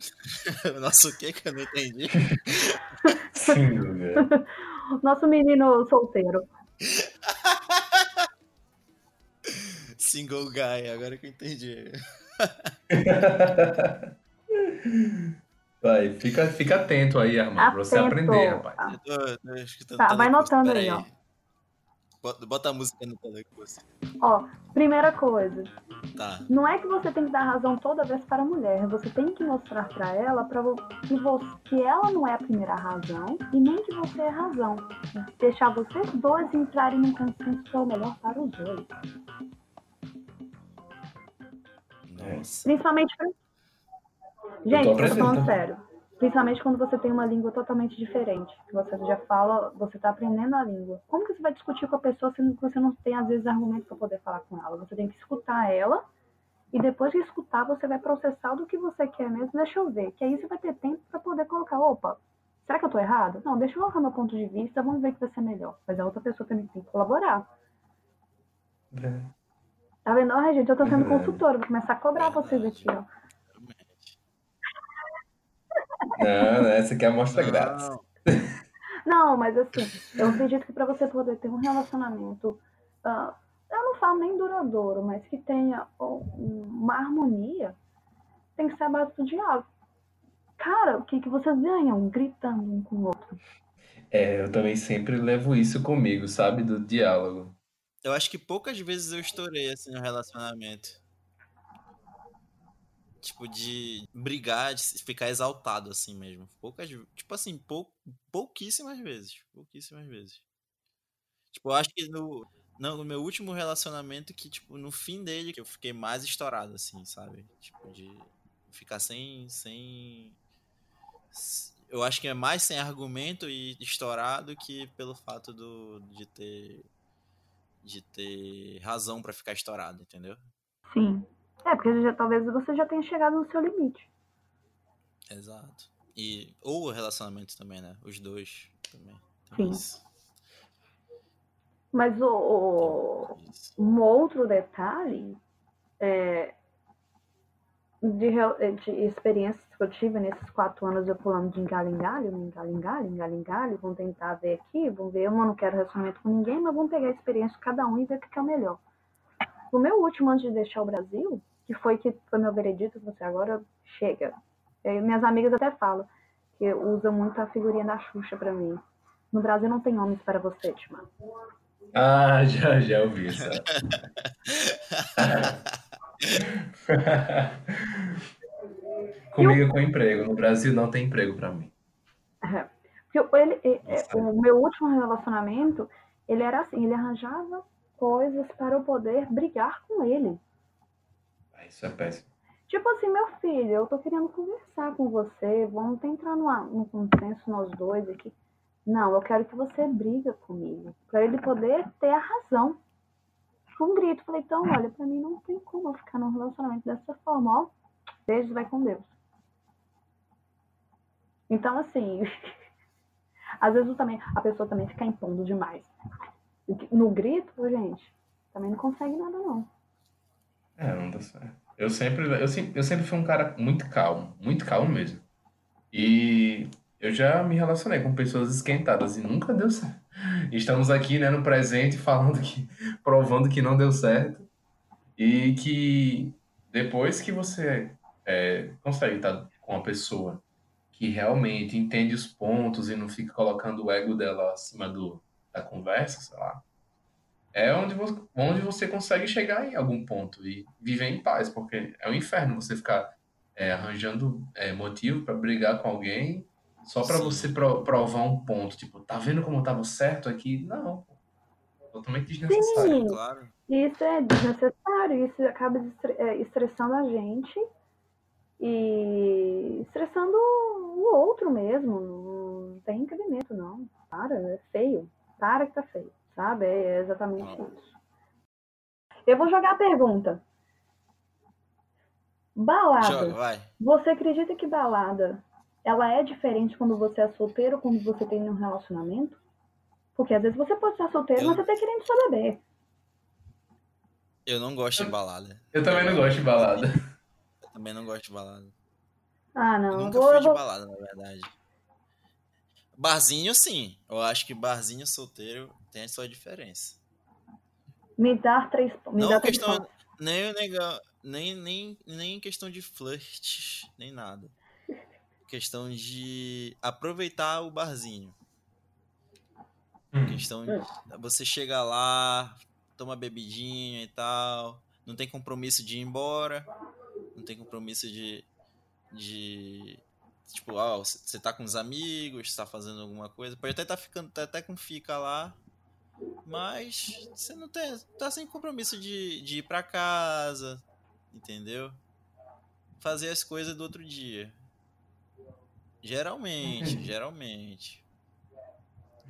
Nossa, o que que eu não entendi? Velho. nosso menino solteiro. Single guy, agora que eu entendi. Vai, fica, fica atento aí, Armando, pra você Atento. aprender, rapaz. Ah, Eu tô, tô escutando Tá, vai telecurso, notando pera aí, ó. Bota, bota a música no telecurso. Ó, primeira coisa, Tá. não é que você tem que dar razão toda vez para a mulher, você tem que mostrar para ela pra vo- que, você, que ela não é a primeira razão e nem que você é a razão. Deixar vocês dois entrarem num consenso que é o melhor para os dois. Nossa. Principalmente pra... tô Gente, eu tô aprendendo falando também. sério. Principalmente quando você tem uma língua totalmente diferente. Que você já fala, você tá aprendendo a língua. Como que você vai discutir com a pessoa sendo que você não tem, às vezes, argumento para poder falar com ela? Você tem que escutar ela. E depois de escutar, você vai processar do que você quer mesmo. Deixa eu ver. Que aí você vai ter tempo para poder colocar, opa, será que eu tô errado? Não, deixa eu colocar meu ponto de vista, vamos ver o que vai ser melhor. Mas a outra pessoa também tem que colaborar. É. Tá vendo? Ai, gente, eu tô sendo É. consultora, vou começar a cobrar vocês aqui, ó. Não, essa aqui é a amostra grátis. Não, mas assim, eu acredito que para você poder ter um relacionamento, ah, eu não falo nem duradouro, mas que tenha uma harmonia, tem que ser a base do diálogo. Cara, o que, que vocês ganham gritando um com o outro? É, eu também sempre levo isso comigo, sabe? Do diálogo. Eu acho que poucas vezes eu estourei assim no relacionamento. Tipo, de brigar, de ficar exaltado assim mesmo. Poucas, tipo assim, pou, pouquíssimas vezes. Pouquíssimas vezes. Tipo, eu acho que no, não, no meu último relacionamento, que, tipo, no fim dele, que eu fiquei mais estourado, assim, sabe? Tipo, de ficar sem. sem. Eu acho que é mais sem argumento e estourado que pelo fato do, de ter. de ter razão pra ficar estourado, entendeu? Sim. É, porque já, talvez você já tenha chegado no seu limite. Exato. E, ou o relacionamento também, né? Os dois também. Sim. isso, Mas o, o- um outro detalhe é de, rel- de experiências que eu tive nesses quatro anos eu pulando de engalho em galho, engalho em galho, engalho em galho, vão tentar ver aqui, vão ver, eu não quero relacionamento com ninguém, mas vamos pegar a experiência de cada um e ver o que é o melhor. No meu último antes de deixar o Brasil, que foi que foi meu veredito, você agora chega. Eh, minhas amigas até falam que usam muito a figurinha da Xuxa pra mim. No Brasil não tem homens para você, Timar. Ah, já, já ouvi isso. Comigo é com emprego. No Brasil não tem emprego pra mim. Porque ele, é, é, o meu último relacionamento, ele era assim, ele arranjava coisas para eu poder brigar com ele. Ah, Isso é péssimo. Tipo assim, meu filho, eu tô querendo conversar com você, vamos tentar numa, num consenso nós dois aqui. Não, eu quero que você briga comigo, para ele poder ter a razão. Com um grito, falei, então, olha, pra mim não tem como eu ficar num relacionamento dessa forma, ó. Beijos, vai com Deus. Então, assim, às vezes também, a pessoa também fica impondo demais. No grito, gente, também não consegue nada, não. É, não dá certo. Eu sempre, eu sempre, eu sempre fui um cara muito calmo, muito calmo mesmo. E eu já me relacionei com pessoas esquentadas e nunca deu certo. Estamos aqui, né, no presente, falando que, provando que não deu certo. E que depois que você é, consegue estar com uma pessoa que realmente entende os pontos e não fica colocando o ego dela acima do, da conversa, sei lá, é onde você, onde você consegue chegar em algum ponto e viver em paz, porque é um inferno você ficar é, arranjando é, motivo para brigar com alguém só para você pro- provar um ponto. Tipo, tá vendo como eu tava certo aqui? Não. Totalmente desnecessário. Sim. Claro. Isso é desnecessário, isso acaba é, estressando a gente e estressando o outro mesmo. Não tem cabimento, não. Para, é feio. Para que tá feio, sabe? É exatamente Não. isso. Eu vou jogar a pergunta. Balada. Joga, vai. Você acredita que balada ela é diferente quando você é solteiro ou quando você tem um relacionamento? Porque às vezes você pode estar solteiro, Eu- mas você tá querendo só beber. Eu não gosto de balada. Eu também não gosto de balada. Eu também não gosto de balada. Ah, Eu não. nunca vou, fui eu de balada, na verdade. Barzinho, sim. Eu acho que barzinho solteiro tem a sua diferença. Me dar três me Não dá três questão, pontos. nem, nem, nem, nem questão de flirt, nem nada. Questão de aproveitar o barzinho. Hum. Questão de você chega lá, toma bebidinha e tal. Não tem compromisso de ir embora. Não tem compromisso de. de tipo, ó, você tá com os amigos, tá fazendo alguma coisa. Pode até tá ficando tá até com fica lá. Mas você não tem. tá sem compromisso de, de ir pra casa. Entendeu? Fazer as coisas do outro dia. Geralmente, Entendi. geralmente.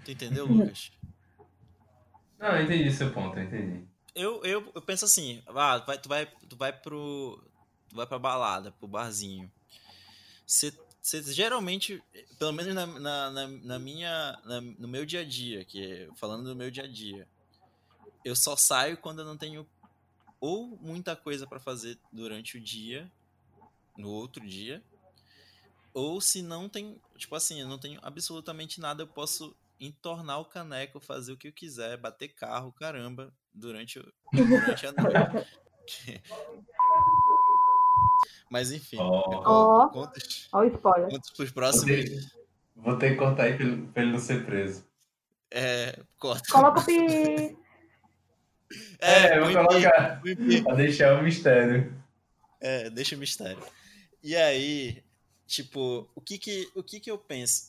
Tu entendeu, Lucas? Não, eu entendi seu ponto, eu entendi. Eu, eu, eu penso assim, ah, tu vai, tu vai, tu vai pro. Tu vai pra balada, pro barzinho. Você você geralmente, pelo menos na, na, na, na minha. no meu dia a dia, que falando do meu dia a dia, eu só saio quando eu não tenho ou muita coisa pra fazer durante o dia, no outro dia, ou se não tem, tipo assim, eu não tenho absolutamente nada, eu posso entornar o caneco, fazer o que eu quiser, bater carro, caramba, durante, durante a noite. Mas enfim, Ó. eu Ó. conto, contos, Olha o spoiler. contos pros Vou próximos. ter, vou ter que cortar aí pra ele, não ser preso. É, corta. Coloca o pi. É, eu põe vou colocar. Pra deixar o mistério. É, deixa o mistério. E aí, tipo, o que que, o que que eu penso?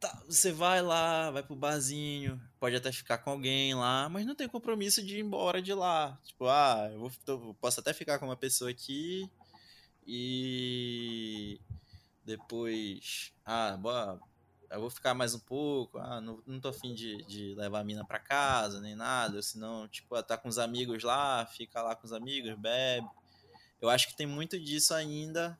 Tá, você vai lá, vai pro barzinho, pode até ficar com alguém lá, mas não tem compromisso de ir embora de lá. Tipo, ah, eu vou, eu posso até ficar com uma pessoa aqui e depois, ah, boa, eu vou ficar mais um pouco, ah, não, não tô afim de, de levar a mina pra casa, nem nada, senão, tipo, ah, tá com os amigos lá, fica lá com os amigos, bebe. Eu acho que tem muito disso ainda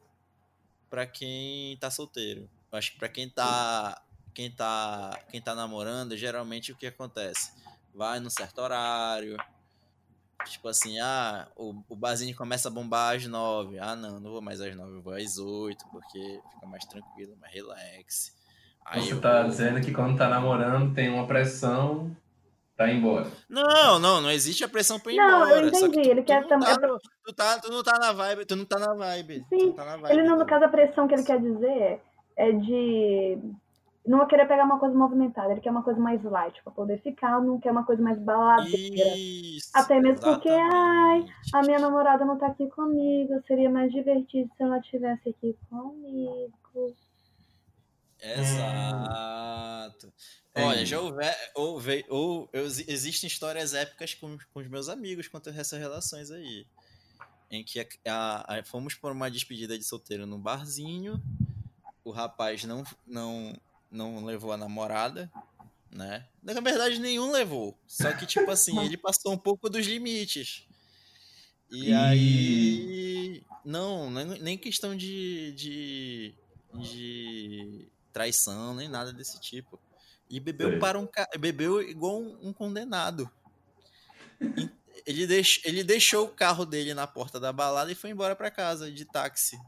pra quem tá solteiro. Eu acho que pra quem tá quem tá quem tá namorando, geralmente o que acontece? Vai num certo horário, Tipo assim, ah, o, o barzinho começa a bombar às nove. Ah, não, não vou mais às nove, eu vou às oito, porque fica mais tranquilo, mais relax. Aí Você eu tá dizendo que quando tá namorando tem uma pressão pra ir embora. Não, não, não existe a pressão pra ir Não, eu embora. só que entendi, tu- ele tu quer não tá pra- no- tu, tá, tu não tá na vibe, tu não tá na vibe. tu Sim, não tá na vibe Ele não, no caso, a pressão que ele quer dizer é de não querer pegar uma coisa movimentada, ele quer uma coisa mais light pra poder ficar, não quer uma coisa mais baladeira. Isso, Até mesmo porque, ai, exatamente. A minha namorada não tá aqui comigo, seria mais divertido se ela estivesse aqui comigo. Exato. Olha, Entendi. já houve, houve, ou, eu- existem histórias épicas com, com os meus amigos quanto a essas relações aí. Em que a- a- a- fomos por uma despedida de solteiro num barzinho, o rapaz não, não, não levou a namorada, né? Na verdade, nenhum levou. Só que, tipo assim, ele passou um pouco dos limites. E E- aí. Não, nem nem questão de, de, de traição, nem nada desse tipo. E bebeu para um bebeu igual um, um condenado. Ele, deix, ele deixou o carro dele na porta da balada e foi embora para casa de táxi.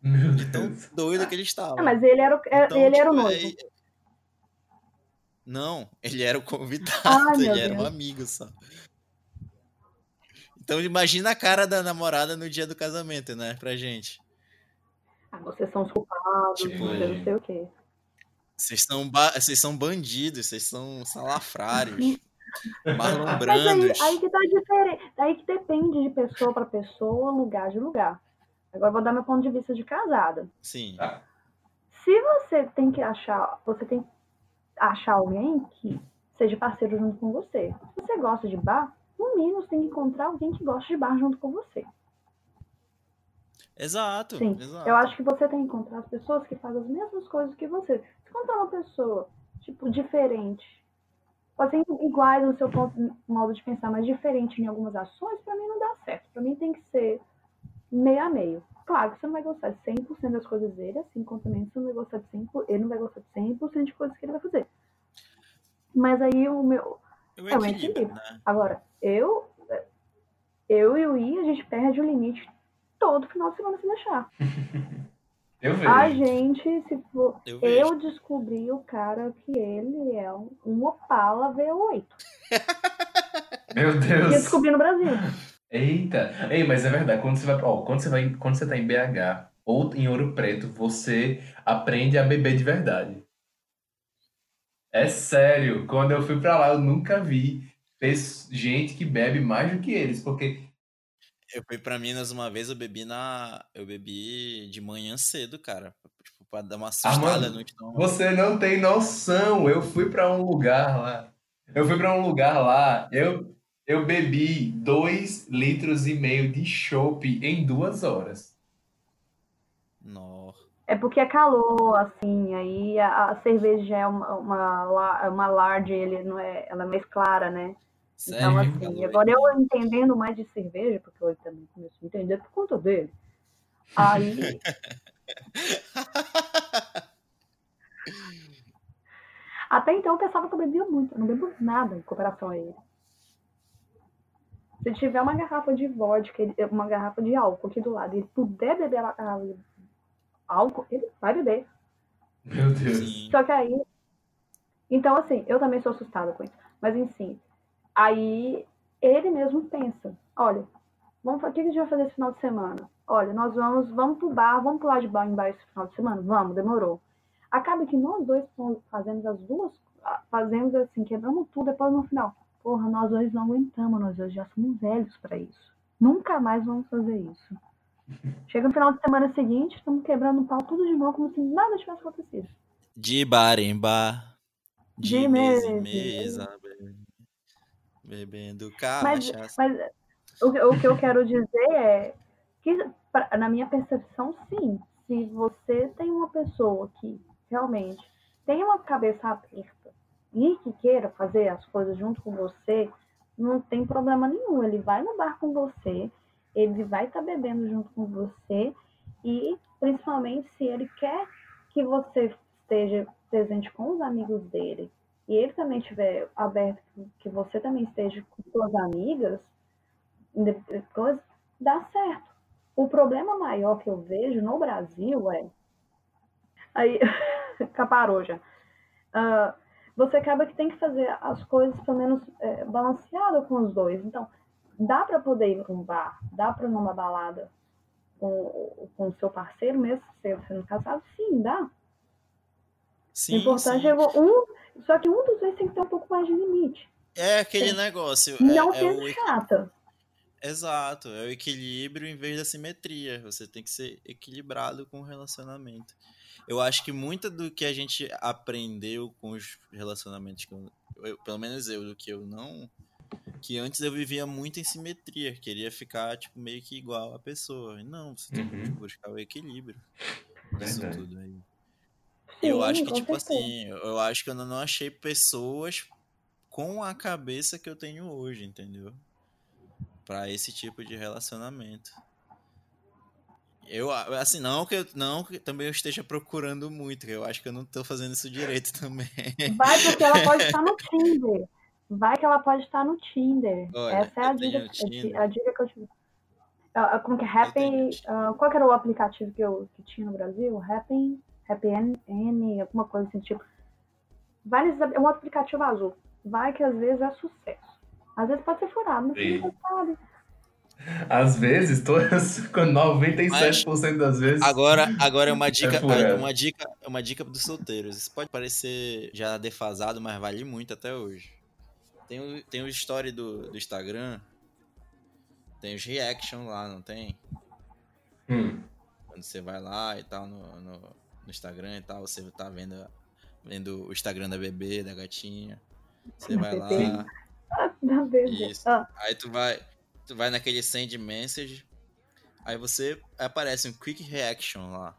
Meu De tão Deus. doido que ele estava. Ah, mas ele era o, é- Então, ele era o tipo, noivo. aí- Não, ele era o convidado, meu ele era um Deus. amigo só. Então imagina a cara da namorada no dia do casamento, né, pra gente. Ah, vocês são os culpados, Tipo, vocês não sei o quê. Vocês são, ba- vocês são bandidos, vocês são salafrários, Marlon Mas aí, aí que tá diferente. Aí que depende de pessoa pra pessoa, lugar de lugar. Agora eu vou dar meu ponto de vista de casada. Sim, Tá. Se você tem que achar, você tem que achar alguém que seja parceiro junto com você. Se você gosta de bar, no mínimo você tem que encontrar alguém que gosta de bar junto com você. exato, Sim, exato. Eu acho que você tem que encontrar as pessoas que fazem as mesmas coisas que você. Se encontrar uma pessoa, tipo, diferente, pode ser iguais no seu ponto, modo de pensar, mas diferente em algumas ações, pra mim não dá certo. Pra mim tem que ser meio a meio. Claro que você não vai gostar de 100% das coisas dele, assim como também você não vai gostar de 100%, ele não vai gostar de 100% de coisas que ele vai fazer. Mas aí o meu, Eu é um equilíbrio, equilíbrio. né? Agora, eu, eu e o I, a gente perde o limite todo final de semana se deixar. Eu vejo. A gente, se for. Eu. Eu descobri o cara que ele é um, um Opala V8. Meu E eu Deus. descobri no Brasil. Eita. Ei, mas é verdade. Quando você vai, ó, quando você vai, quando você tá em BH ou em Ouro Preto, você aprende a beber de verdade. É sério. Quando eu fui pra lá, eu nunca vi gente que bebe mais do que eles, porque Eu fui pra Minas uma vez, eu bebi na. Eu bebi de manhã cedo, cara. Tipo, pra dar uma assustada Armando, no estômago. Você não tem noção. Eu fui pra um lugar lá. Eu fui pra um lugar lá. Eu, eu bebi dois litros e meio de chopp em duas horas. Nó. É porque é calor, assim, aí a, a cerveja já é uma, uma, uma large, ele não é, ela é mais clara, né? Sério? Então, que assim, calor agora eu entendendo mais de cerveja, porque eu também comecei a entender por conta dele. Aí, até então eu pensava que eu bebia muito, eu não bebo nada em comparação a ele. Se tiver uma garrafa de vodka, uma garrafa de álcool aqui do lado, e ele puder beber a garrafa de álcool, ele vai beber. Meu Deus. Só que aí. Então, assim, eu também sou assustada com isso. Mas, enfim. Aí ele mesmo pensa: olha, vamos, o que a gente vai fazer esse final de semana? Olha, nós vamos, vamos pro bar, vamos pular de bar em bar esse final de semana? Vamos, demorou. Acaba que nós dois fazemos as duas, fazemos assim, quebramos tudo, depois no final. Porra, nós dois não aguentamos, nós dois já somos velhos pra isso. Nunca mais vamos fazer isso. Chega no final de semana seguinte, estamos quebrando o pau tudo de novo, como se nada tivesse acontecido. De bar em bar. De, De mesa em mesa Bebendo Mas, cachaça. mas o, que- o que eu quero dizer é que, pra- na minha percepção, sim. Se você tem uma pessoa que realmente tem uma cabeça aberta e que queira fazer as coisas junto com você, não tem problema nenhum. Ele vai no bar com você, ele vai estar bebendo junto com você e, principalmente, se ele quer que você esteja presente com os amigos dele e ele também estiver aberto que você também esteja com suas amigas, coisa, dá certo. O problema maior que eu vejo no Brasil é. Aí, caparou já. Ah, você acaba que tem que fazer as coisas pelo menos é, balanceado com os dois. Então, dá para poder ir num bar, dá para ir numa balada com, com o seu parceiro, mesmo você sendo casado, sim, dá. Sim, o importante sim. é um. Só que um dos dois tem que ter um pouco mais de limite. É aquele negócio. é- Não é sendo o chata. Exato, é o equilíbrio em vez da simetria. Você tem que ser equilibrado com o relacionamento. Eu acho que muito do que a gente aprendeu com os relacionamentos, que eu, eu- pelo menos eu, do que eu não. Que antes eu vivia muito em simetria, queria ficar tipo, meio que igual a pessoa. E Não, você tem que Uhum. buscar o equilíbrio disso Verdade. tudo aí. eu Sim, acho que, tipo assim, eu- eu acho que eu não achei pessoas com a cabeça que eu tenho hoje, entendeu? Pra esse tipo de relacionamento. Eu, assim, não que eu, não que também eu esteja procurando muito, que eu acho que eu não tô fazendo isso direito também. Vai porque ela pode estar no Tinder. Vai que ela pode estar no Tinder. Olha, Essa é a dica, a dica que eu tive. Ah, como que é? Happy. ah, qual que era o aplicativo que, eu, que tinha no Brasil? Happy. Happy N, N, alguma coisa assim, tipo. Vai nesses, é um aplicativo azul. Vai que às vezes é sucesso. Às vezes pode ser furado, mas você Sim. nunca sabe. Às vezes, todas, com 97% das vezes. Agora, agora é uma dica, furado. uma dica, uma dica dos solteiros. Isso pode parecer já defasado, mas vale muito até hoje. Tem o, tem o story do, do Instagram, tem os reaction lá, não tem? Hum, Quando você vai lá e tal no, no, no Instagram e tal, você tá vendo, vendo o Instagram da bebê, da gatinha. Você vai lá, bebê. Da bebê. Isso. Ah, aí tu vai, tu vai naquele send message, aí você aparece um quick reaction lá.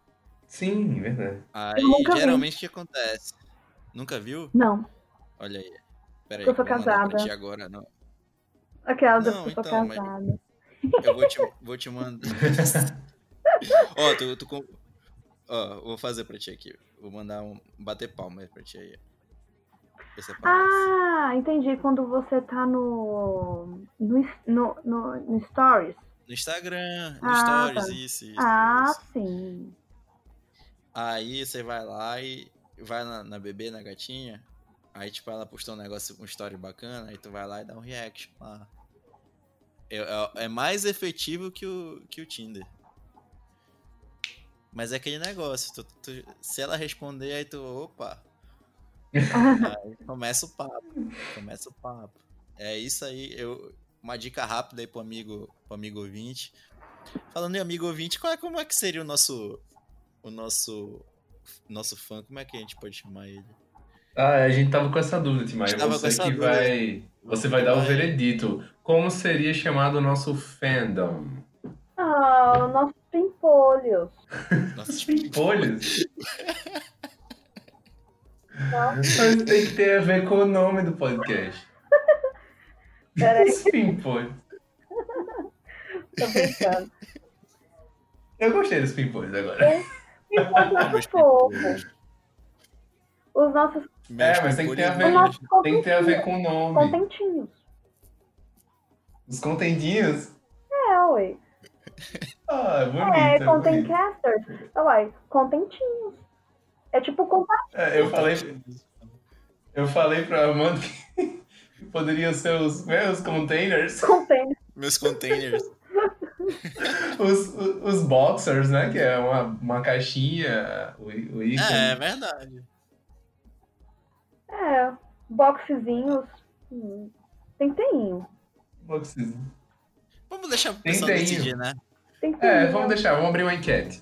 sim, verdade. Aí geralmente o que acontece? Nunca viu? não. Olha aí. Pera aí, Eu pra casada. ti agora, não. Aquela da Não, pessoa então, mas- casada. Eu vou te, vou te mandar. Ó, tu, tu com- Ó, vou fazer pra ti aqui. Vou mandar um. Bater palma aí pra ti aí. Se aparece. Ah, entendi. Quando você tá no. No, no, no, no Stories. No Instagram, no Ah, Stories, tá. isso, isso. Ah, isso. sim. Aí você vai lá e vai na, na bebê, na gatinha. Aí, tipo, ela postou um negócio, um story bacana, aí tu vai lá e dá um reaction lá. É, é- é mais efetivo que o, que o Tinder. Mas é aquele negócio, tu- tu- se ela responder, aí tu, opa. Aí começa o papo. Começa o papo. É isso aí, eu, uma dica rápida aí pro amigo, pro amigo ouvinte. Falando em amigo ouvinte, qual é, como é que seria o nosso o nosso nosso fã, como é que a gente pode chamar ele? Ah, a gente tava com essa dúvida, com Você que dúvida. vai. Você vai dar o veredito. Como seria chamado o nosso fandom? Ah, nossos pimpolhos. Nossos Pimpolhos? Não. Mas tem que ter a ver com o nome do podcast. Peraí, Os pimpolhos. tô brincando. Eu gostei dos agora. Pimpolhos é muito fofo. Os nossos É, mas tem que ter a ver, tem que ter a ver com o nome. contentinhos. Os contentinhos. É, ué. Ah, é bonito. É, é. É, uai, contentinhos. É tipo compartilhar. É, eu falei, eu falei pra Amanda que poderiam ser os meus containers, Content. Meus containers. os, os, os boxers, né? Que é uma, uma caixinha, o, o. É, é verdade. É, boxezinhos. Hum, Tem teinho. Boxes. Vamos deixar Tem pessoal decidir, né? Tem É, vamos deixar, vamos abrir uma enquete.